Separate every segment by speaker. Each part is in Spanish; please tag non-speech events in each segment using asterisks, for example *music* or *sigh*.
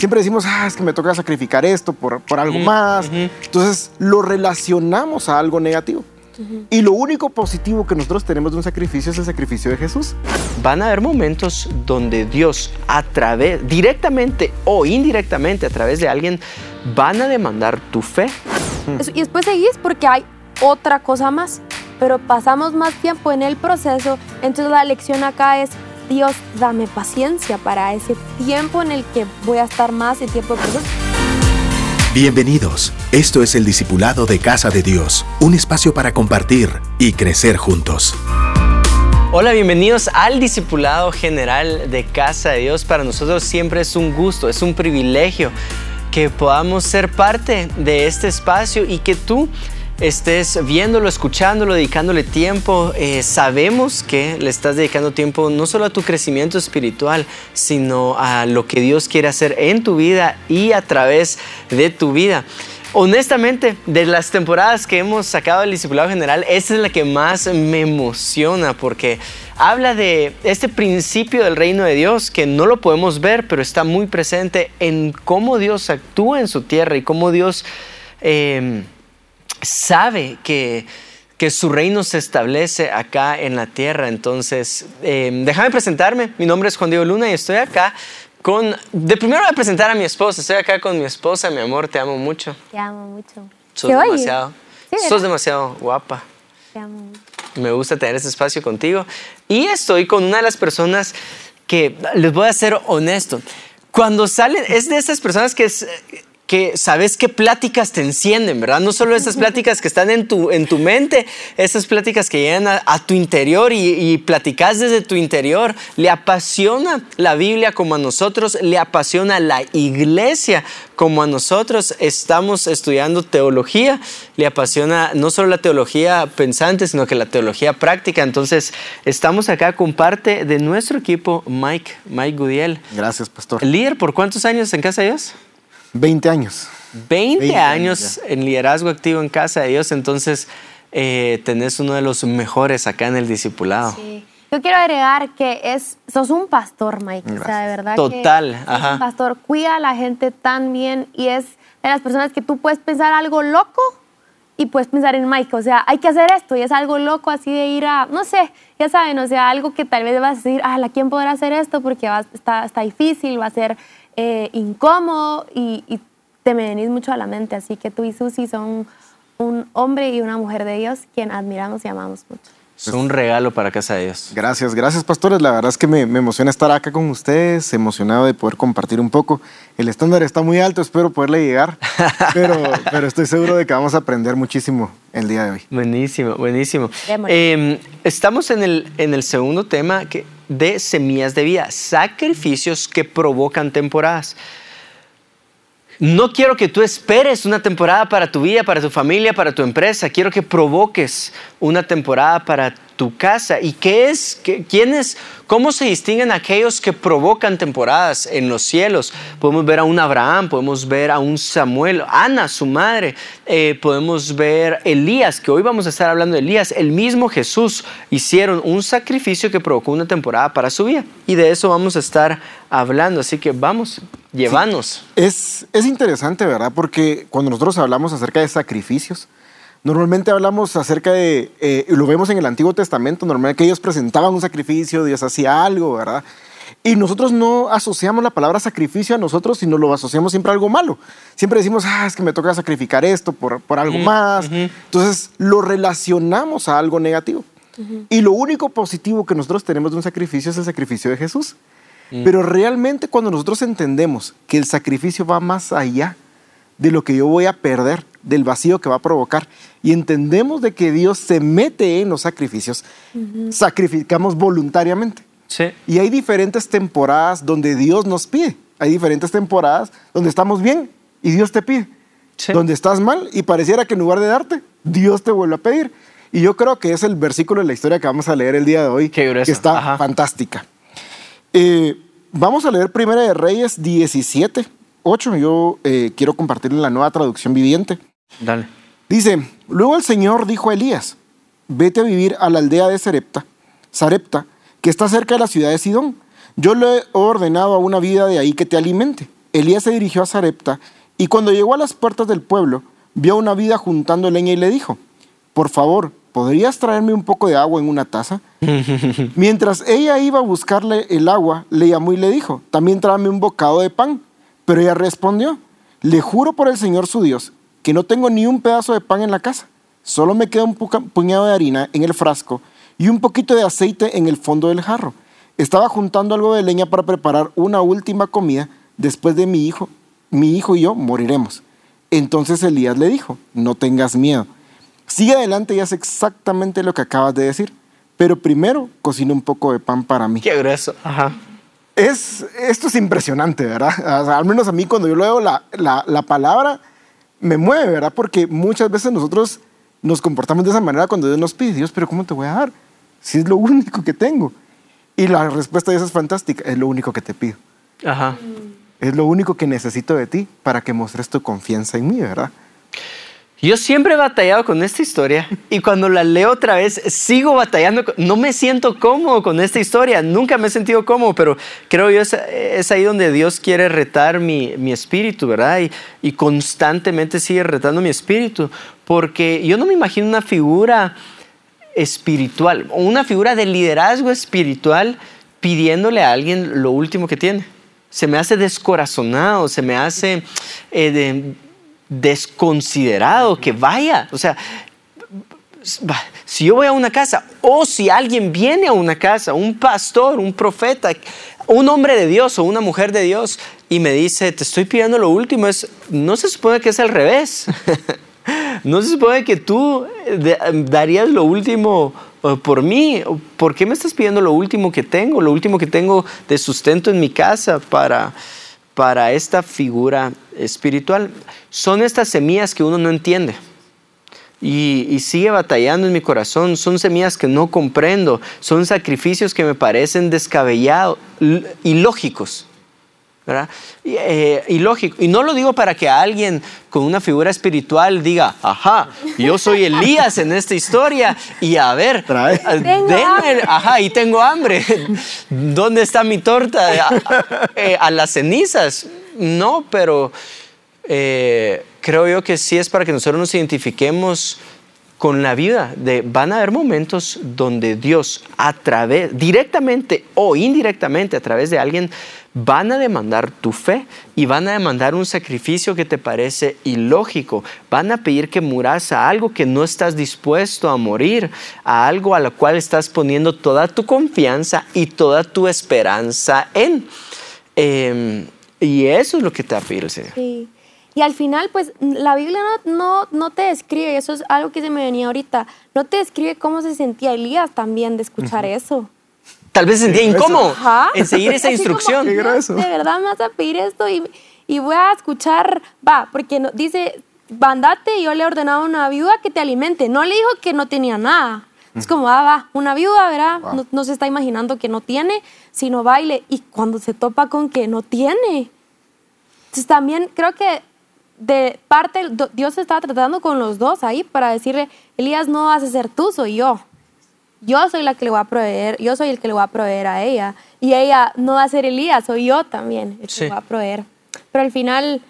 Speaker 1: Siempre decimos, ah, es que me toca sacrificar esto por, por algo más. Entonces lo relacionamos a algo negativo. Y lo único positivo que nosotros tenemos de un sacrificio es el sacrificio de Jesús.
Speaker 2: Van a haber momentos donde Dios, a través, directamente o indirectamente, a través de alguien, van a demandar tu fe.
Speaker 3: Eso- Y después seguís porque hay otra cosa más, pero pasamos más tiempo en el proceso, entonces la lección acá es, Dios, dame paciencia para ese tiempo en el que voy a estar más en tiempo de proceso.
Speaker 4: Bienvenidos. Esto es el Discipulado de Casa de Dios, un espacio para compartir y crecer juntos.
Speaker 2: Hola, bienvenidos al Discipulado General de Casa de Dios. Para nosotros siempre es un gusto, es un privilegio que podamos ser parte de este espacio y que tú estés viéndolo, escuchándolo, dedicándole tiempo. Eh, sabemos que le estás dedicando tiempo no solo a tu crecimiento espiritual, sino a lo que Dios quiere hacer en tu vida y a través de tu vida. Honestamente, de las temporadas que hemos sacado del Discipulado General, esta es la que más me emociona porque habla de este principio del reino de Dios que no lo podemos ver, pero está muy presente en cómo Dios actúa en su tierra y cómo Dios eh, sabe que, que su reino se establece acá en la tierra. Entonces, eh, déjame presentarme. Mi nombre es Juan Diego Luna y estoy acá con... De primero voy a presentar a mi esposa. Estoy acá con mi esposa. Mi amor, te amo mucho.
Speaker 3: Te amo mucho.
Speaker 2: Sos demasiado...
Speaker 3: Sí,
Speaker 2: sos demasiado guapa.
Speaker 3: Te amo mucho.
Speaker 2: Me gusta tener este espacio contigo. Y estoy con una de las personas que, les voy a ser honesto, cuando salen, es de esas personas que, es- que sabes qué pláticas te encienden, ¿verdad? No solo esas pláticas que están en tu, en tu mente, esas pláticas que llegan a, a tu interior y, y platicas desde tu interior. Le apasiona la Biblia como a nosotros, le apasiona la iglesia como a nosotros. Estamos estudiando teología, le apasiona no solo la teología pensante, sino que la teología práctica. Entonces, estamos acá con parte de nuestro equipo, Mike, Mike Gudiel.
Speaker 1: Gracias, pastor.
Speaker 2: Líder, ¿por cuántos años en Casa de Dios?
Speaker 1: 20 años.
Speaker 2: 20,
Speaker 1: 20 años
Speaker 2: en liderazgo activo en Casa de Dios, entonces eh, tenés uno de los mejores acá en el discipulado.
Speaker 3: Sí. Yo quiero agregar que es, sos un pastor, Mike. O sea, de verdad
Speaker 2: Total,
Speaker 3: que sos
Speaker 2: ajá.
Speaker 3: un pastor. Cuida a la gente tan bien y es de las personas que tú puedes pensar algo loco y puedes pensar en Mike. O sea, hay que hacer esto y es algo loco así de ir a, no sé, ya saben, o sea, algo que tal vez vas a decir, ah, ¿quién podrá hacer esto? Porque va- está, está difícil, va a ser eh, incómodo y, y te me venís mucho a la mente. Así que tú y Susi son un hombre y una mujer de Dios quien admiramos y amamos mucho.
Speaker 2: Es un regalo para Casa de Dios.
Speaker 1: Gracias, gracias, pastores. La verdad es que me, me emociona estar acá con ustedes, emocionado de poder compartir un poco. El estándar está muy alto, espero poderle llegar, *laughs* pero, pero estoy seguro de que vamos a aprender muchísimo el día de hoy.
Speaker 2: Buenísimo, buenísimo. Eh, estamos en el, en el segundo tema que- de semillas de vida, sacrificios que provocan temporadas. No quiero que tú esperes una temporada para tu vida, para tu familia, para tu empresa. Quiero que provoques una temporada para tu casa. ¿Y qué es? ¿Qué- ¿Quiénes? ¿Cómo se distinguen aquellos que provocan temporadas en los cielos? Podemos ver a un Abraham, podemos ver a un Samuel, Ana, su madre, eh, podemos ver Elías, que hoy vamos a estar hablando de Elías. El mismo Jesús hicieron un sacrificio que provocó una temporada para su vida. Y de eso vamos a estar hablando. Así que vamos, llévanos.
Speaker 1: Es, es interesante, ¿verdad? Porque cuando nosotros hablamos acerca de sacrificios, normalmente hablamos acerca de, eh, y lo vemos en el Antiguo Testamento, normalmente que ellos presentaban un sacrificio, Dios hacía algo, ¿verdad? Y nosotros no asociamos la palabra sacrificio a nosotros, sino lo asociamos siempre a algo malo. Siempre decimos, ah, es que me toca sacrificar esto por, por algo más. Entonces lo relacionamos a algo negativo. Y lo único positivo que nosotros tenemos de un sacrificio es el sacrificio de Jesús. Pero realmente cuando nosotros entendemos que el sacrificio va más allá de lo que yo voy a perder, del vacío que va a provocar, y entendemos de que Dios se mete en los sacrificios, sacrificamos voluntariamente.
Speaker 2: Sí.
Speaker 1: Y hay diferentes temporadas donde Dios nos pide. Hay diferentes temporadas donde estamos bien y Dios te pide.
Speaker 2: Sí.
Speaker 1: Donde estás mal y pareciera que en lugar de darte, Dios te vuelve a pedir. Y yo creo que es el versículo de la historia que vamos a leer el día de hoy, que está
Speaker 2: Ajá.
Speaker 1: fantástica. Eh, vamos a leer Primera de Reyes 17, 8. Yo eh, quiero compartir la nueva traducción viviente.
Speaker 2: Dale.
Speaker 1: Dice, luego el Señor dijo a Elías, vete a vivir a la aldea de Sarepta, Sarepta, que está cerca de la ciudad de Sidón. Yo le he ordenado a una vida de ahí que te alimente. Elías se dirigió a Sarepta y cuando llegó a las puertas del pueblo, vio a una vida juntando leña y le dijo, por favor, ¿podrías traerme un poco de agua en una taza? *laughs* Mientras ella iba a buscarle el agua, le llamó y le dijo, también tráeme un bocado de pan. Pero ella respondió, le juro por el Señor su Dios que no tengo ni un pedazo de pan en la casa. Solo me queda un puñado de harina en el frasco y un poquito de aceite en el fondo del jarro. Estaba juntando algo de leña para preparar una última comida. Después de mi hijo, mi hijo y yo moriremos. Entonces Elías le dijo, no tengas miedo. Sigue adelante y haz exactamente lo que acabas de decir. Pero primero cocina un poco de pan para mí.
Speaker 2: Qué grueso. Ajá.
Speaker 1: Es, esto es impresionante, ¿verdad? al menos a mí cuando yo leo la, la, la palabra, me mueve, ¿verdad? Porque muchas veces nosotros nos comportamos de esa manera cuando Dios nos pide, Dios, pero ¿cómo te voy a dar? Si es lo único que tengo. Y la respuesta de eso es fantástica, es lo único que te pido.
Speaker 2: Ajá.
Speaker 1: Es lo único que necesito de ti para que mostres tu confianza en mí, ¿verdad?
Speaker 2: Yo siempre he batallado con esta historia y cuando la leo otra vez sigo batallando. No me siento cómodo con esta historia, nunca me he sentido cómodo, pero creo yo es, es ahí donde Dios quiere retar mi, mi espíritu, ¿verdad? Y, y, constantemente sigue retando mi espíritu, porque yo no me imagino una figura espiritual o una figura de liderazgo espiritual pidiéndole a alguien lo último que tiene. Se me hace descorazonado, se me hace... Eh, desconsiderado que vaya. O sea, si yo voy a una casa o si alguien viene a una casa, un pastor, un profeta, un hombre de Dios o una mujer de Dios y me dice, te estoy pidiendo lo último, es, no se supone que es al revés. *laughs* no se supone que tú darías lo último eh, por mí. ¿Por qué me estás pidiendo lo último que tengo? Lo último que tengo de sustento en mi casa para para esta figura espiritual. Son estas semillas que uno no entiende. Y, sigue batallando en mi corazón. Son semillas que no comprendo. Son sacrificios que me parecen descabellados, ilógicos. ¿Verdad? Y, eh, y no lo digo para que alguien con una figura espiritual diga, ajá, yo soy Elías en esta historia y a ver,
Speaker 1: Trae.
Speaker 2: Eh, denme, ajá, y tengo hambre. *laughs* ¿Dónde está mi torta? A, eh, a las cenizas. No, pero eh, creo yo que sí es para que nosotros nos identifiquemos con la vida de van a haber momentos donde Dios a través directamente o indirectamente a través de alguien van a demandar tu fe y van a demandar un sacrificio que te parece ilógico. Van a pedir que muras a algo que no estás dispuesto a morir, a algo a lo cual estás poniendo toda tu confianza y toda tu esperanza en. Em, y eso es lo que te va a pedir el Señor.
Speaker 3: Sí. Y al final, pues la Biblia no, no, no, te describe, eso es algo que se me venía ahorita, no te describe cómo se sentía Elías también de escuchar eso.
Speaker 2: Tal vez se sentía incómodo en seguir esa instrucción.
Speaker 3: de verdad me vas a pedir esto y, y voy a escuchar, va, porque no, dice, bandate y yo le ordenaba a una viuda que te alimente. No le dijo que no tenía nada. Es como, ah, va, una viuda, ¿verdad? No, no, se está imaginando que no tiene, sino baile. Y cuando se topa con que no tiene. Entonces también creo que de parte, Dios está tratando con los dos ahí para decirle, Elías, no vas a ser tú, soy yo. Yo soy la que le voy a proveer, yo soy el que le voy a proveer a ella. Y ella no va a ser Elías, soy yo también el que le voy a proveer. Pero al final,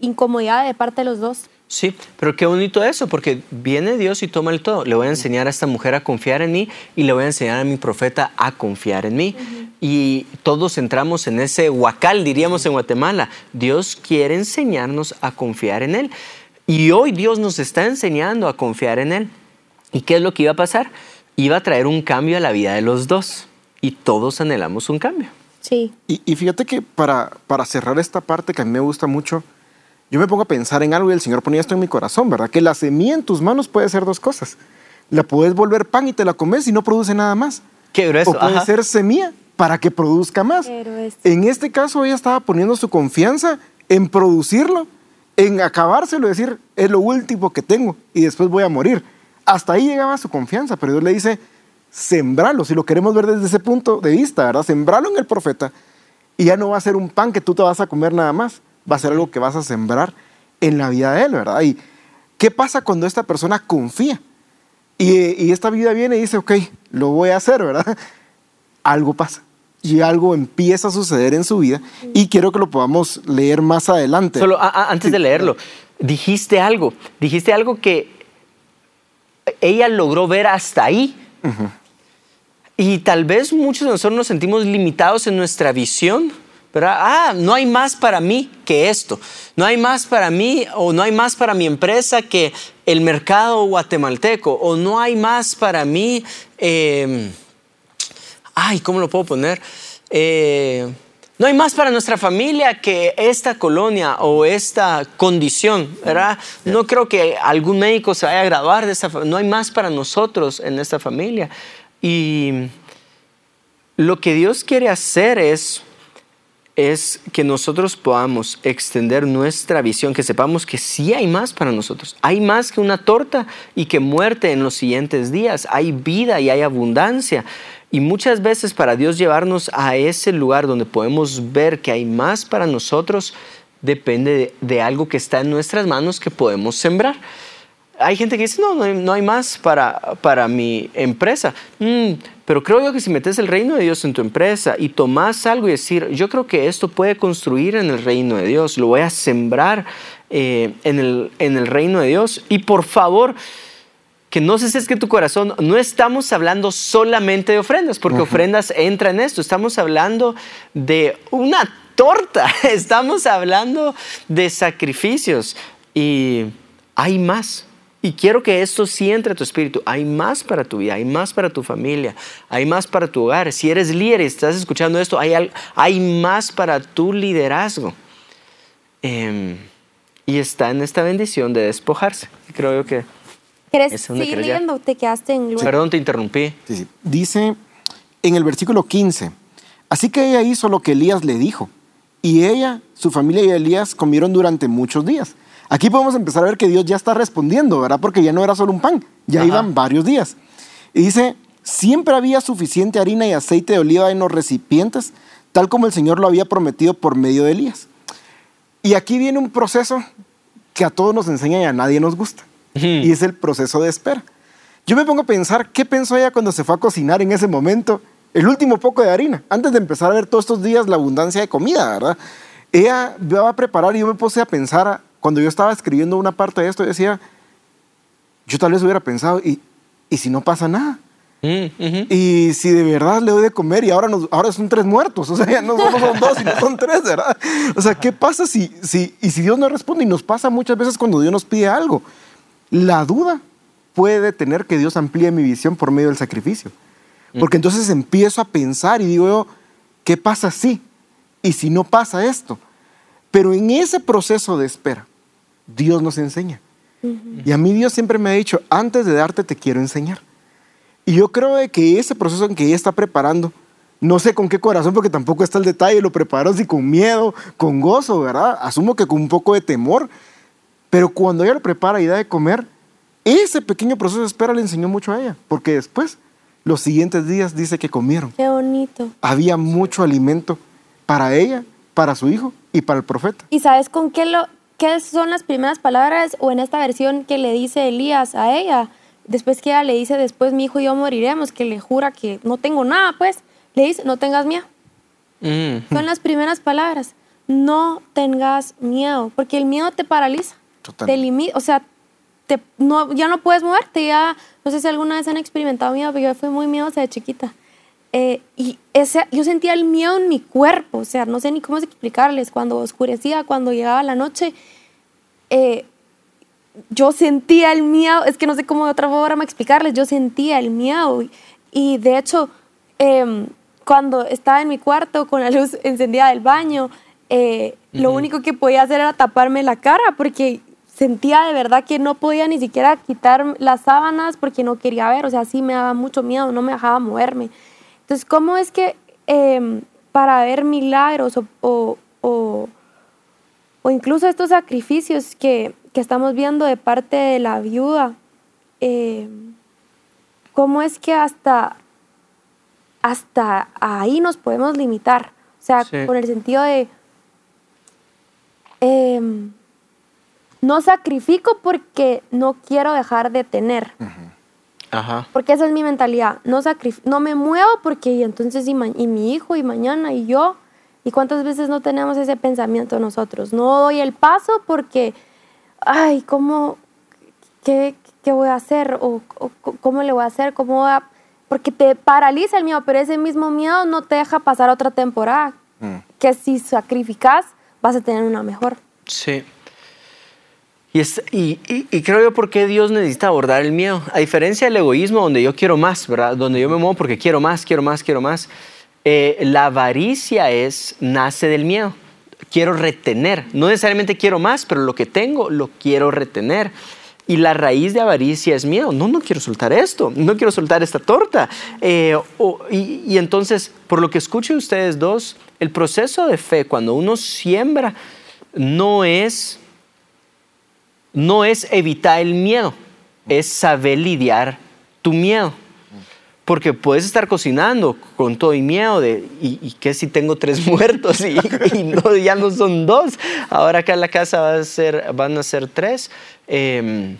Speaker 3: incomodidad de parte de los dos.
Speaker 2: Sí, pero qué bonito eso, porque viene Dios y toma el todo. Le voy a enseñar a esta mujer a confiar en mí y le voy a enseñar a mi profeta a confiar en mí. Y todos entramos en ese huacal, diríamos en Guatemala. Dios quiere enseñarnos a confiar en Él. Y hoy Dios nos está enseñando a confiar en Él. ¿Y qué es lo que iba a pasar? Iba a traer un cambio a la vida de los dos. Y todos anhelamos un cambio.
Speaker 3: Sí.
Speaker 1: Y, y fíjate que para, para cerrar esta parte que a mí me gusta mucho, yo me pongo a pensar en algo y el Señor ponía esto en mi corazón, ¿verdad? Que la semilla en tus manos puede ser dos cosas. La puedes volver pan y te la comes y no produce nada más.
Speaker 2: Qué grueso.
Speaker 1: O puede
Speaker 2: Ajá.
Speaker 1: ser semilla para que produzca más. En este caso ella estaba poniendo su confianza en producirlo, en acabárselo, decir, es lo último que tengo y después voy a morir. Hasta ahí llegaba su confianza, pero Dios le dice, sembralo, si lo queremos ver desde ese punto de vista, ¿verdad? Sembralo en el profeta y ya no va a ser un pan que tú te vas a comer nada más, va a ser algo que vas a sembrar en la vida de él, ¿verdad? Y ¿qué pasa cuando esta persona confía? Y, y esta vida viene y dice, ok, lo voy a hacer, ¿verdad? *laughs* Algo pasa. y algo empieza a suceder en su vida y quiero que lo podamos leer más adelante.
Speaker 2: Solo a- a- antes de leerlo, dijiste algo, dijiste algo que ella logró ver hasta ahí. Y tal vez muchos de nosotros nos sentimos limitados en nuestra visión. ¿verdad? Ah, no hay más para mí que esto. No hay más para mí o no hay más para mi empresa que el mercado guatemalteco. O no hay más para mí. eh, ay, ¿cómo lo puedo poner? Eh, no hay más para nuestra familia que esta colonia o esta condición, ¿verdad? No creo que algún médico se vaya a graduar de esta familia. No hay más para nosotros en esta familia. Y lo que Dios quiere hacer es, es que nosotros podamos extender nuestra visión, que sepamos que sí hay más para nosotros. Hay más que una torta y que muerte en los siguientes días. Hay vida y hay abundancia. Y muchas veces para Dios llevarnos a ese lugar donde podemos ver que hay más para nosotros, depende de, algo que está en nuestras manos que podemos sembrar. Hay gente que dice, no, no hay, no hay más para, para mi empresa. Mm, pero creo yo que si metes el reino de Dios en tu empresa y tomas algo y decir, yo creo que esto puede construir en el reino de Dios, lo voy a sembrar eh, en, el, en el reino de Dios. Y por favor, que no se que tu corazón, no estamos hablando solamente de ofrendas, porque ofrendas entra en esto, estamos hablando de una torta, *laughs* estamos hablando de sacrificios y hay más. Y quiero que esto sí entre a tu espíritu. Hay más para tu vida, hay más para tu familia, hay más para tu hogar. Si eres líder y estás escuchando esto, hay, hay más para tu liderazgo. Em, y está en esta bendición de despojarse. Creo yo que...
Speaker 3: ¿Quieres
Speaker 2: ¿Es donde
Speaker 3: seguir leyendo? Te quedaste en lugar.
Speaker 2: Perdón, te interrumpí.
Speaker 1: Sí, sí. Dice en el versículo 15, así que ella hizo lo que Elías le dijo, y ella, su familia y Elías comieron durante muchos días. Aquí podemos empezar a ver que Dios ya está respondiendo, ¿verdad? Porque ya no era solo un pan, ya
Speaker 2: Ajá.
Speaker 1: iban varios días. Y dice, siempre había suficiente harina y aceite de oliva en los recipientes, tal como el Señor lo había prometido por medio de Elías. Y aquí viene un proceso que a todos nos enseña y a nadie nos gusta. Y es el proceso de espera. Yo me pongo a pensar qué pensó ella cuando se fue a cocinar en ese momento el último poco de harina, antes de empezar a ver todos estos días la abundancia de comida, ¿verdad? Ella va a preparar y yo me puse a pensar, cuando yo estaba escribiendo una parte de esto, yo decía, yo tal vez hubiera pensado, ¿y, y si no pasa nada? Y si de verdad le doy de comer y ahora, nos, ahora son tres muertos, o sea, ya no son dos, sino son tres, ¿verdad? O sea, ¿qué pasa si, si, y si Dios no responde? Y nos pasa muchas veces cuando Dios nos pide algo. La duda puede detener que Dios amplíe mi visión por medio del sacrificio. Porque entonces empiezo a pensar y digo yo, ¿qué pasa si? Y si no pasa esto. Pero en ese proceso de espera, Dios nos enseña. Y a mí Dios siempre me ha dicho, antes de darte te quiero enseñar. Y yo creo de que ese proceso en que ella está preparando, no sé con qué corazón, porque tampoco está el detalle, lo preparó si con miedo, con gozo, ¿verdad? Asumo que con un poco de temor, pero cuando ella lo prepara y da de comer, ese pequeño proceso de espera le enseñó mucho a ella, porque después, los siguientes días dice que comieron.
Speaker 3: Qué bonito.
Speaker 1: Había mucho alimento para ella, para su hijo y para el profeta.
Speaker 3: ¿Y sabes con qué, lo, qué son las primeras palabras o en esta versión que le dice Elías a ella? Después que ella le dice, después mi hijo y yo moriremos, que le jura que no tengo nada, pues, le dice, no tengas miedo.
Speaker 2: Mm.
Speaker 3: Son las primeras palabras. No tengas miedo, porque el miedo te paraliza,
Speaker 1: Total.
Speaker 3: te limita, o sea, te, no, ya no puedes moverte, ya, no sé si alguna vez han experimentado miedo, pero yo fui muy miedosa de chiquita. Eh, y ese, yo sentía el miedo en mi cuerpo, o sea, no sé ni cómo explicarles, cuando oscurecía, cuando llegaba la noche, eh, yo sentía el miedo, es que no sé cómo de otra forma explicarles, yo sentía el miedo. Y, y de hecho, em, cuando estaba en mi cuarto con la luz encendida del baño, eh, lo único que podía hacer era taparme la cara porque sentía de verdad que no podía ni siquiera quitar las sábanas porque no quería ver, o sea, sí me daba mucho miedo, no me dejaba moverme. Entonces, ¿cómo es que em, para ver milagros o, o- o- o incluso estos sacrificios que, que estamos viendo de parte de la viuda, eh, ¿cómo es que hasta, hasta ahí nos podemos limitar? O sea,
Speaker 2: Sí.
Speaker 3: con el sentido de, em, no sacrifico porque no quiero dejar de tener.
Speaker 2: Ajá.
Speaker 3: Porque esa es mi mentalidad. No, no me muevo porque y entonces y, mi hijo y mañana y yo. ¿Y cuántas veces no tenemos ese pensamiento nosotros? No doy el paso porque, ay, ¿cómo, qué, qué voy a hacer? ¿O, cómo le voy a hacer? ¿Cómo voy a...? Porque te paraliza el miedo, pero ese mismo miedo no te deja pasar otra temporada. Que si sacrificas, vas a tener una mejor.
Speaker 2: Sí. Y, es- y, y- y creo yo por qué Dios necesita abordar el miedo. A diferencia del egoísmo, donde yo quiero más, ¿verdad? Donde yo me muevo porque quiero más, quiero más, quiero más. Eh, la avaricia es, nace del miedo. Quiero retener. No necesariamente quiero más, pero lo que tengo lo quiero retener. Y la raíz de avaricia es miedo. No, no quiero soltar esto. No quiero soltar esta torta. Eh, y, y entonces, por lo que escucho de ustedes dos, el proceso de fe, cuando uno siembra, no es no es evitar el miedo, es saber lidiar tu miedo. Porque puedes estar cocinando con todo y miedo de, ¿y, y qué si tengo tres *laughs* muertos? Y, no, ya no son dos. Ahora acá en la casa va a ser, van a ser tres. Eh,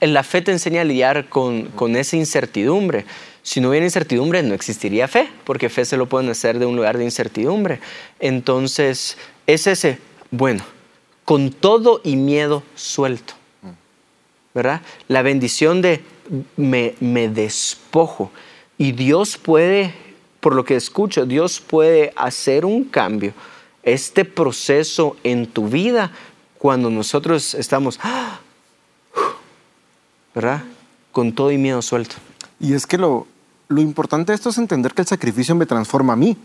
Speaker 2: la fe te enseña a lidiar con, con esa incertidumbre. Si no hubiera incertidumbre, no existiría fe, porque fe se lo pueden hacer de un lugar de incertidumbre. Entonces, es ese, bueno, con todo y miedo suelto. ¿Verdad? La bendición de me, despojo. Y Dios puede, por lo que escucho, Dios puede hacer un cambio, este proceso en tu vida, cuando nosotros estamos, ¡ah! ¿verdad? Con todo y miedo suelto.
Speaker 1: Y es que lo importante de esto es entender que el sacrificio me transforma a mí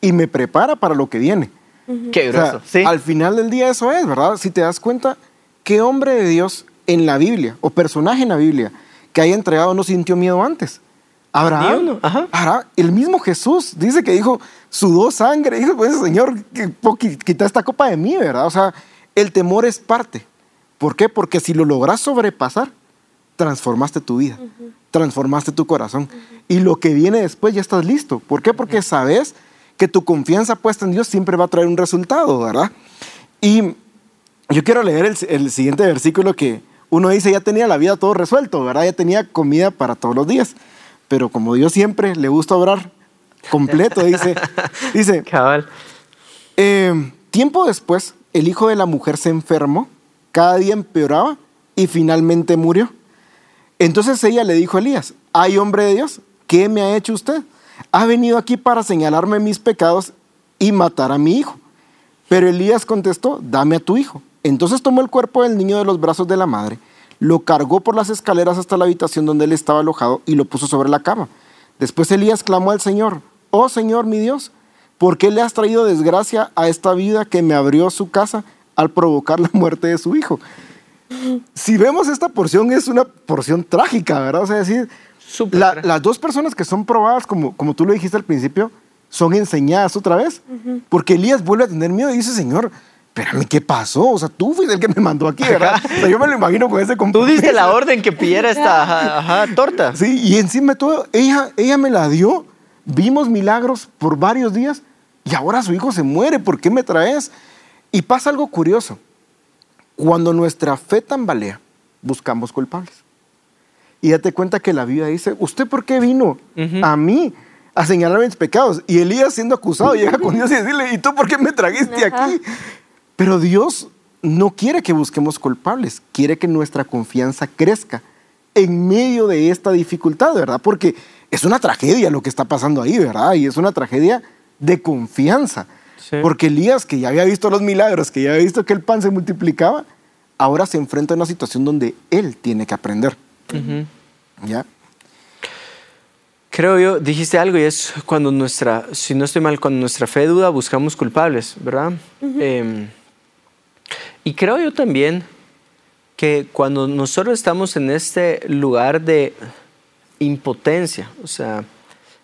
Speaker 1: y me prepara para lo que viene.
Speaker 2: Qué
Speaker 1: O sea,
Speaker 2: grueso. sí.
Speaker 1: Al final del día eso es, ¿verdad? Si te das cuenta, ¿qué hombre de Dios en la Biblia o personaje en la Biblia que haya entregado no sintió miedo antes? Abraham.
Speaker 2: ajá.
Speaker 1: Abraham, el mismo Jesús dice que dijo, sudó sangre, dijo, pues Señor, quita esta copa de mí, ¿verdad? O sea, el temor es parte. ¿Por qué? Porque si lo logras sobrepasar, transformaste tu vida, transformaste tu corazón. Y lo que viene después ya estás listo. ¿Por qué? Porque sabes que tu confianza puesta en Dios siempre va a traer un resultado, ¿verdad? Y yo quiero leer el, el siguiente versículo que uno dice, ya tenía la vida todo resuelto, ¿verdad? Ya tenía comida para todos los días. Pero como Dios siempre le gusta obrar completo, dice, *laughs* dice,
Speaker 2: Cabal.
Speaker 1: eh, tiempo después, el hijo de la mujer se enfermó, cada día empeoraba y finalmente murió. Entonces ella le dijo a Elías, hay hombre de Dios, ¿qué me ha hecho usted? Ha venido aquí para señalarme mis pecados y matar a mi hijo. Pero Elías contestó, dame a tu hijo. Entonces tomó el cuerpo del niño de los brazos de la madre, lo cargó por las escaleras hasta la habitación donde él estaba alojado y lo puso sobre la cama. Después Elías clamó al Señor, oh Señor mi Dios, ¿por qué le has traído desgracia a esta vida que me abrió su casa al provocar la muerte de su hijo? Si vemos esta porción es una porción trágica, ¿verdad? O sea, decir, la- las dos personas que son probadas, como, como tú lo dijiste al principio, son enseñadas otra vez. Porque Elías vuelve a tener miedo y dice, Señor, espérame, ¿qué pasó? O sea, tú fuiste el que me mandó aquí, ¿verdad? O sea, yo me lo imagino con ese
Speaker 2: Tú
Speaker 1: compromiso.
Speaker 2: diste la orden que pidiera esta ajá, ajá, torta.
Speaker 1: Sí, y encima de todo, ella, ella me la dio. Vimos milagros por varios días y ahora su hijo se muere. ¿Por qué me traes? Y pasa algo curioso. Cuando nuestra fe tambalea, buscamos culpables. Y date cuenta que la Biblia dice, ¿usted por qué vino a mí a señalar mis pecados? Y Elías siendo acusado llega con Dios y decirle, ¿y tú por qué me trajiste
Speaker 3: Ajá.
Speaker 1: aquí? Pero Dios no quiere que busquemos culpables, quiere que nuestra confianza crezca en medio de esta dificultad, ¿verdad? Porque es una tragedia lo que está pasando ahí, ¿verdad? Y es una tragedia de confianza.
Speaker 2: Sí.
Speaker 1: Porque Elías, que ya había visto los milagros, que ya había visto que el pan se multiplicaba, ahora se enfrenta a una situación donde él tiene que aprender. ¿Ya?
Speaker 2: Creo yo, dijiste algo y es cuando nuestra, si no estoy mal, cuando nuestra fe duda, buscamos culpables, ¿verdad? Eh, y creo yo también que cuando nosotros estamos en este lugar de impotencia, o sea,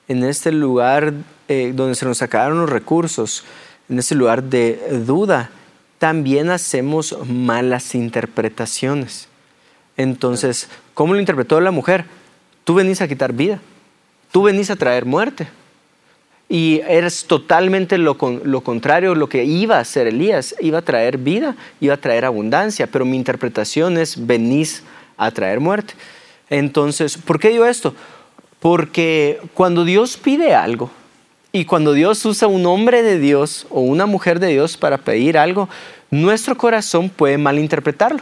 Speaker 2: en este lugar eh, donde se nos acabaron los recursos, en este lugar de duda, también hacemos malas interpretaciones. Entonces, ¿cómo lo interpretó la mujer? Tú venís a quitar vida, tú venís a traer muerte. Y eres totalmente lo, lo contrario, lo que iba a hacer Elías, iba a traer vida, iba a traer abundancia, pero mi interpretación es venís a traer muerte. Entonces, ¿por qué digo esto? Porque cuando Dios pide algo y cuando Dios usa un hombre de Dios o una mujer de Dios para pedir algo, nuestro corazón puede malinterpretarlo,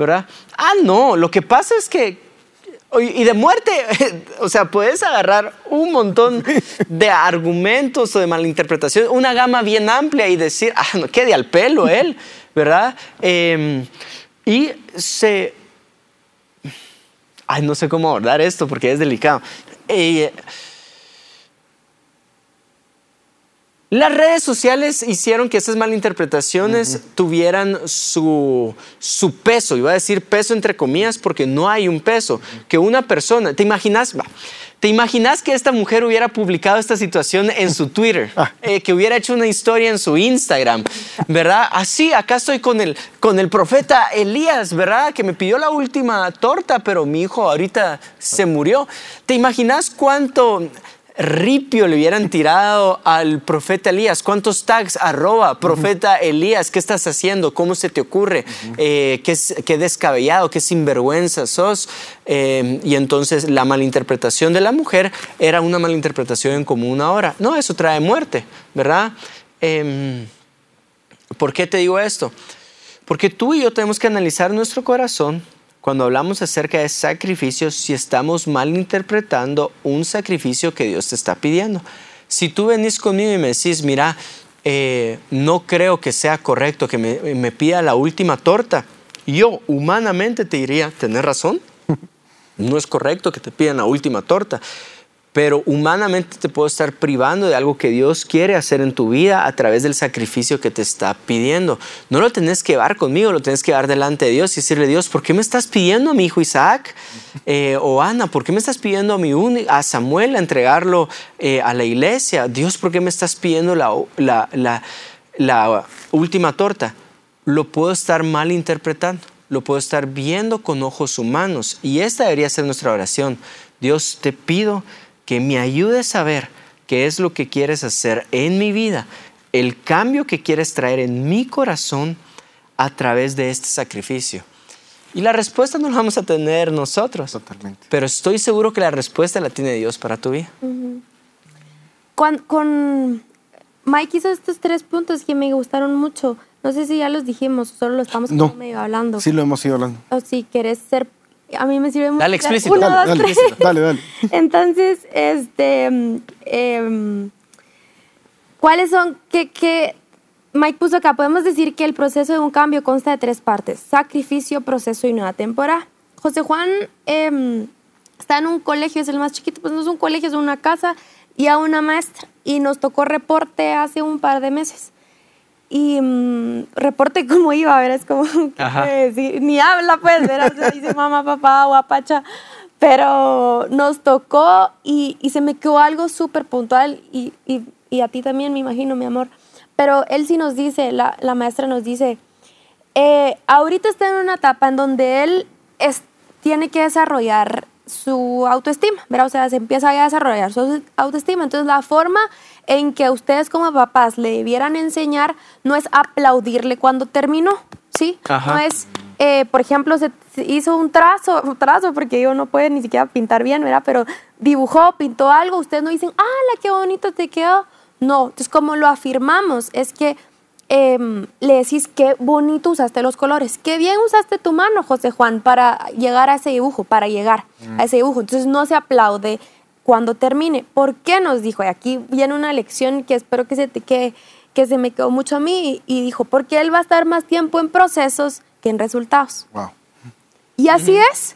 Speaker 2: ¿verdad? Ah, no, lo que pasa es que y de muerte, *laughs* o sea, puedes agarrar un montón de argumentos o de malinterpretación, una gama bien amplia y decir, ah, no quede al pelo él, ¿verdad? Em, y se... Ay, no sé cómo abordar esto porque es delicado. Eh, las redes sociales hicieron que esas malinterpretaciones tuvieran su, su, peso, iba a decir peso entre comillas porque no hay un peso, que una persona, ¿te imaginas? ¿Te imaginas que esta mujer hubiera publicado esta situación en su Twitter? *laughs* Ah. Eh, que hubiera hecho una historia en su Instagram, ¿verdad? Así, acá estoy con el, con el profeta Elías, ¿verdad? Que me pidió la última torta, pero mi hijo ahorita se murió. ¿Te imaginas cuánto ripio le hubieran tirado al profeta Elías? ¿Cuántos tags arroba profeta Elías? ¿Qué estás haciendo? ¿Cómo se te ocurre? Eh, ¿qué, descabellado, qué sinvergüenza sos? Eh, y entonces la malinterpretación de la mujer era una malinterpretación en común ahora. No, eso trae muerte, ¿verdad? Em, ¿Por qué te digo esto? Porque tú y yo tenemos que analizar nuestro corazón cuando hablamos acerca de sacrificios si estamos malinterpretando un sacrificio que Dios te está pidiendo. Si tú venís conmigo y me decís, mira, eh, no creo que sea correcto que me, me pida la última torta, yo humanamente te diría, tener razón, no es correcto que te pidan la última torta pero humanamente te puedo estar privando de algo que Dios quiere hacer en tu vida a través del sacrificio que te está pidiendo. No lo tenés que llevar conmigo, lo tenés que llevar delante de Dios y decirle, Dios, ¿por qué me estás pidiendo a mi hijo Isaac? *laughs* Eh, o Ana, ¿por qué me estás pidiendo a, mi a Samuel a entregarlo eh, a la iglesia? Dios, ¿por qué me estás pidiendo la, la, la última torta? Lo puedo estar mal interpretando, lo puedo estar viendo con ojos humanos y esta debería ser nuestra oración. Dios, te pido que me ayudes a ver qué es lo que quieres hacer en mi vida, el cambio que quieres traer en mi corazón a través de este sacrificio. Y la respuesta no la vamos a tener nosotros.
Speaker 1: Totalmente.
Speaker 2: Pero estoy seguro que la respuesta la tiene Dios para tu vida.
Speaker 3: con, Mike hizo estos tres puntos que me gustaron mucho. No sé si ya los dijimos, solo lo estamos medio hablando.
Speaker 1: Sí, lo hemos ido hablando.
Speaker 3: O si quieres ser a mí me sirve mucho.
Speaker 2: Dale explícito.
Speaker 1: dale, dale, dale, *laughs*
Speaker 3: Entonces, este, em, ¿cuáles son, qué, Mike puso acá, podemos decir que el proceso de un cambio consta de tres partes, sacrificio, proceso y nueva temporada. José Juan em, está en un colegio, es el más chiquito, pues no es un colegio, es una casa, y a una maestra, y nos tocó reporte hace un par de meses y mm, reporte cómo iba, ver, es como *laughs* que, ni habla pues, ¿verdad? Se dice mamá, papá, guapacha, pero nos tocó y, y se me quedó algo súper puntual y, y, y, a ti también me imagino, mi amor, pero él sí nos dice, la, la maestra nos dice, eh, ahorita está en una etapa en donde él es, tiene que desarrollar su autoestima, ¿verdad? O sea, se empieza a desarrollar su autoestima. Entonces, la forma en que ustedes como papás le debieran enseñar no es aplaudirle cuando terminó, ¿sí? No es, eh, por ejemplo, se hizo un trazo, un trazo, porque yo no puedo ni siquiera pintar bien, ¿verdad? Pero dibujó, pintó algo, ustedes no dicen, ¡ah, qué bonito te quedó! No, entonces como lo afirmamos es que Em, le decís qué bonito usaste los colores, qué bien usaste tu mano, José Juan, para llegar a ese dibujo, para llegar a ese dibujo. Entonces no se aplaude cuando termine. ¿Por qué nos dijo? Y aquí viene una lección que espero que se, te, que, que se me quedó mucho a mí y, dijo, porque él va a estar más tiempo en procesos que en resultados. Y así es.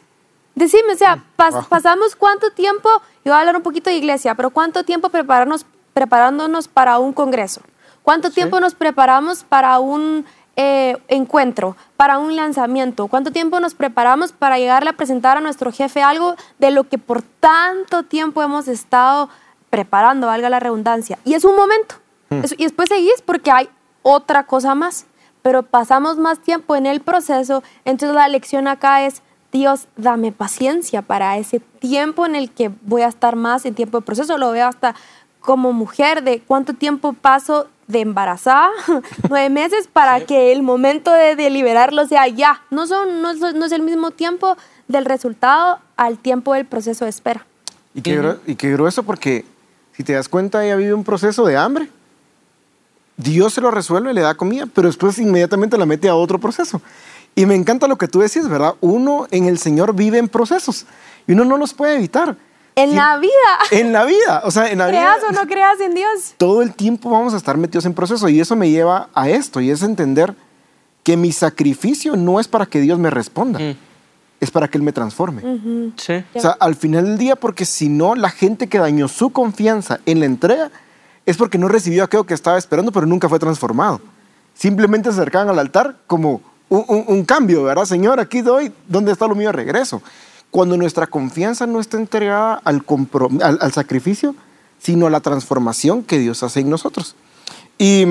Speaker 3: Decime, o sea, pasamos cuánto tiempo, yo voy a hablar un poquito de iglesia, pero cuánto tiempo prepararnos, preparándonos para un congreso ¿Cuánto tiempo nos preparamos para un eh, encuentro, para un lanzamiento? ¿Cuánto tiempo nos preparamos para llegarle a presentar a nuestro jefe algo de lo que por tanto tiempo hemos estado preparando, valga la redundancia? Y es un momento. Hmm. y después seguís porque hay otra cosa más. Pero pasamos más tiempo en el proceso. Entonces la lección acá es, Dios, dame paciencia para ese tiempo en el que voy a estar más en tiempo de proceso. Lo veo hasta como mujer de cuánto tiempo paso de embarazada, *laughs* nueve meses, para que el momento de, deliberarlo sea ya. No, son, no, es el mismo tiempo del resultado al tiempo del proceso de espera.
Speaker 1: Y qué, gru- y qué grueso porque si te das cuenta ella vive un proceso de hambre. Dios se lo resuelve, le da comida, pero después inmediatamente la mete a otro proceso. Y me encanta lo que tú decís, ¿verdad? Uno en el Señor vive en procesos y uno no los puede evitar.
Speaker 3: En la vida,
Speaker 1: En la vida, o sea, en la vida.
Speaker 3: creas o no creas en Dios.
Speaker 1: todo el tiempo vamos a estar metidos en proceso y eso me lleva a esto y es entender que mi sacrificio no es para que Dios me responda,
Speaker 2: Mm.
Speaker 1: es para que Él me transforme.
Speaker 2: Sí.
Speaker 1: O sea, al final del día, porque si no, la gente que dañó su confianza en la entrega es porque no recibió aquello que estaba esperando, pero nunca fue transformado. Simplemente se acercaban al altar como un, un- un cambio, ¿verdad? Señor, aquí doy, ¿dónde está lo mío? Regreso. Cuando nuestra confianza no está entregada al, al, al sacrificio, sino a la transformación que Dios hace en nosotros. Y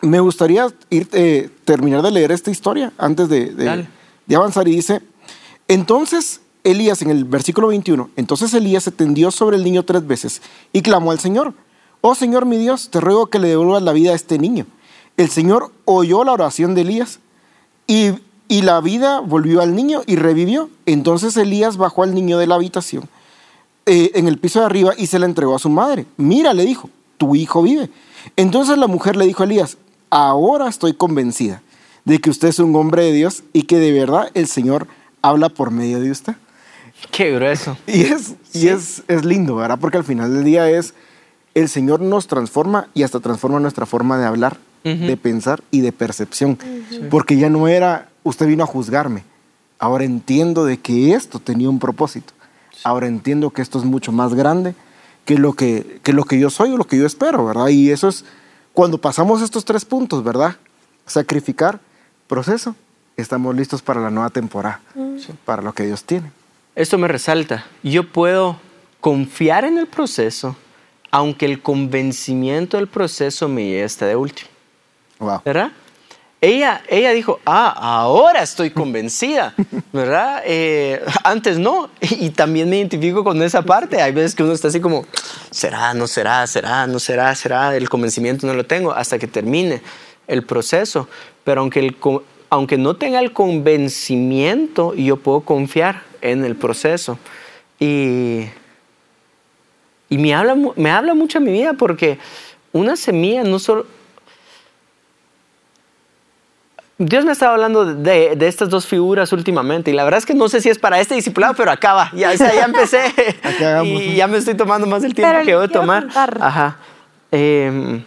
Speaker 1: me gustaría ir, eh, terminar de leer esta historia antes de, de avanzar. Y dice, entonces Elías, en el versículo 21, entonces Elías se tendió sobre el niño tres veces y clamó al Señor, oh Señor mi Dios, te ruego que le devuelvas la vida a este niño. El Señor oyó la oración de Elías y, y la vida volvió al niño y revivió. Entonces Elías bajó al niño de la habitación eh, en el piso de arriba y se la entregó a su madre. Mira, le dijo, tu hijo vive. Entonces la mujer le dijo a Elías, ahora estoy convencida de que usted es un hombre de Dios y que de verdad el Señor habla por medio de usted.
Speaker 2: Qué grueso.
Speaker 1: Y es, y es, es lindo, ¿verdad? Porque al final del día es, el Señor nos transforma y hasta transforma nuestra forma de hablar, de pensar y de percepción. Porque ya no era, usted vino a juzgarme. Ahora entiendo de que esto tenía un propósito. Ahora entiendo que esto es mucho más grande que lo que, que lo que yo soy o lo que yo espero, ¿verdad? Y eso es cuando pasamos estos tres puntos, ¿verdad? Sacrificar, proceso, estamos listos para la nueva temporada, para lo que Dios tiene.
Speaker 2: Esto me resalta. Yo puedo confiar en el proceso, aunque el convencimiento del proceso me lleve hasta de último.
Speaker 1: Wow.
Speaker 2: ¿Verdad? Ella, ella dijo, ah, ahora estoy *laughs* convencida, ¿verdad? Eh, antes no. Y también me identifico con esa parte. Hay veces que uno está así como, será, no será, será, no será, será. El convencimiento no lo tengo hasta que termine el proceso. Pero aunque, el, aunque no tenga el convencimiento, yo puedo confiar en el proceso. Y, y me, habla, me habla mucho a mi vida porque una semilla no solo... Dios me estaba hablando de, de estas dos figuras últimamente y la verdad es que no sé si es para este discipulado, pero acaba. Ya, o sea, ya empecé *laughs* y ya me estoy tomando más el tiempo
Speaker 3: Pero
Speaker 2: que voy a tomar.
Speaker 3: contar.
Speaker 2: Ajá. Em,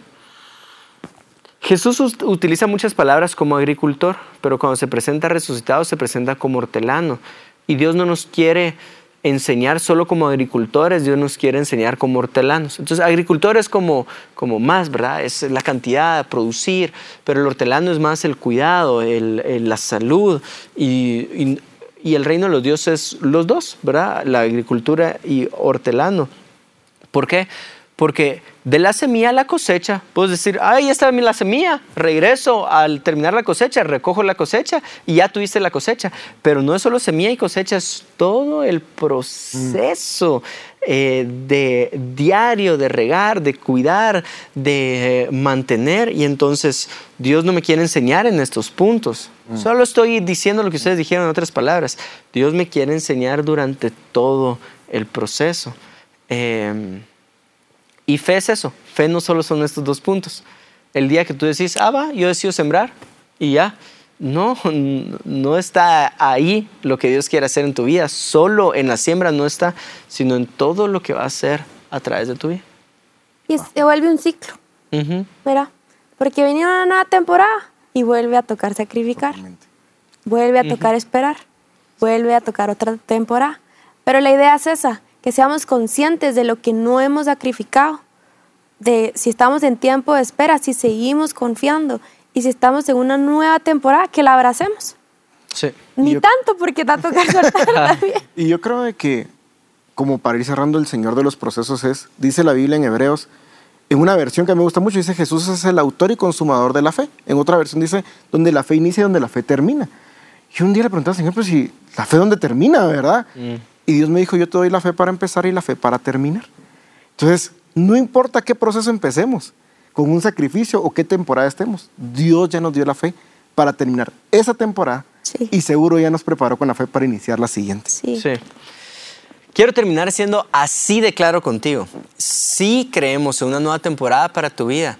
Speaker 2: Jesús utiliza muchas palabras como agricultor, pero cuando se presenta resucitado se presenta como hortelano. Y Dios no nos quiere enseñar solo como agricultores, Dios nos quiere enseñar como hortelanos. Entonces, agricultor es como, como más, ¿verdad? Es la cantidad, producir, pero el hortelano es más el cuidado, el- la salud y, y- y el reino de los dioses, los dos, ¿verdad? La agricultura y hortelano. ¿Por qué? Porque de la semilla a la cosecha, puedes decir, ahí está la semilla, regreso al terminar la cosecha, recojo la cosecha y ya tuviste la cosecha. Pero no es solo semilla y cosecha, es todo el proceso eh, de diario, de regar, de cuidar, de mantener. Y entonces Dios no me quiere enseñar en estos puntos. Solo estoy diciendo lo que ustedes dijeron en otras palabras. Dios me quiere enseñar durante todo el proceso. Em, y fe es eso. Fe no solo son estos dos puntos. El día que tú decís, ah, va, yo decido sembrar y ya. No, no está ahí lo que Dios quiere hacer en tu vida. Solo en la siembra no está, sino en todo lo que va a hacer a través de tu vida.
Speaker 3: Y se vuelve un ciclo,
Speaker 2: Ujú.
Speaker 3: ¿verdad? Porque venía una nueva temporada y vuelve a tocar sacrificar. Vuelve a tocar esperar. Vuelve a tocar otra temporada. Pero la idea es esa, que seamos conscientes de lo que no hemos sacrificado. De si estamos en tiempo de espera, si seguimos confiando y si estamos en una nueva temporada, que la abracemos.
Speaker 2: Sí.
Speaker 3: Ni
Speaker 1: Yo-
Speaker 3: tanto porque te va a tocar *laughs* soltar también.
Speaker 1: Y yo creo de que, como para ir cerrando, el Señor de los procesos es, dice la Biblia en Hebreos, en una versión que me gusta mucho, dice Jesús es el autor y consumador de la fe. En otra versión dice, donde la fe inicia y donde la fe termina. Y un día le pregunté al Señor, pues si la fe dónde termina, ¿verdad?
Speaker 2: Mm.
Speaker 1: Y Dios me dijo, yo te doy la fe para empezar y la fe para terminar. Entonces, no importa qué proceso empecemos, con un sacrificio o qué temporada estemos, Dios ya nos dio la fe para terminar esa temporada
Speaker 3: Sí.
Speaker 1: y seguro ya nos preparó con la fe para iniciar la siguiente.
Speaker 3: Sí.
Speaker 2: Sí. Quiero terminar siendo así de claro contigo. Sí creemos en una nueva temporada para tu vida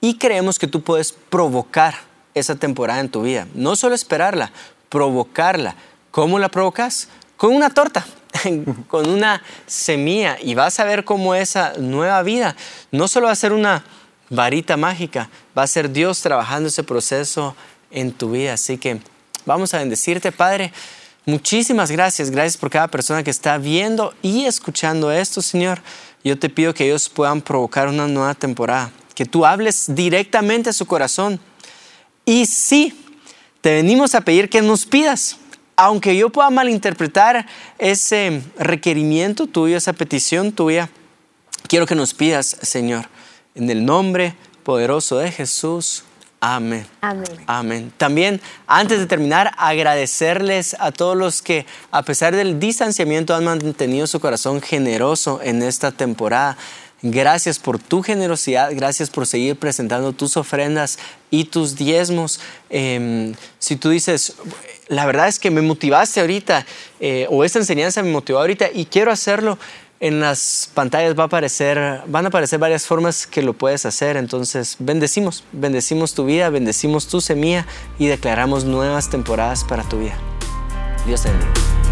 Speaker 2: y creemos que tú puedes provocar esa temporada en tu vida. No solo esperarla, provocarla. ¿Cómo la provocas? Con una torta, *laughs* con una semilla y vas a ver cómo esa nueva vida no solo va a ser una varita mágica, va a ser Dios trabajando ese proceso en tu vida. Así que vamos a bendecirte, Padre. Muchísimas gracias, gracias por cada persona que está viendo y escuchando esto, Señor. Yo te pido que ellos puedan provocar una nueva temporada, que tú hables directamente a su corazón. Y sí, te venimos a pedir que nos pidas, aunque yo pueda malinterpretar ese requerimiento tuyo, esa petición tuya, quiero que nos pidas, Señor, en el nombre poderoso de Jesús. Amén.
Speaker 3: Amén.
Speaker 2: Amén. También, antes de terminar, agradecerles a todos los que, a pesar del distanciamiento, han mantenido su corazón generoso en esta temporada. Gracias por tu generosidad, gracias por seguir presentando tus ofrendas y tus diezmos. Eh, si tú dices, la verdad es que me motivaste ahorita, eh, o esta enseñanza me motivó ahorita y quiero hacerlo, en las pantallas va a aparecer, van a aparecer varias formas que lo puedes hacer. Entonces, bendecimos, bendecimos tu vida, bendecimos tu semilla y declaramos nuevas temporadas para tu vida. Dios te bendiga.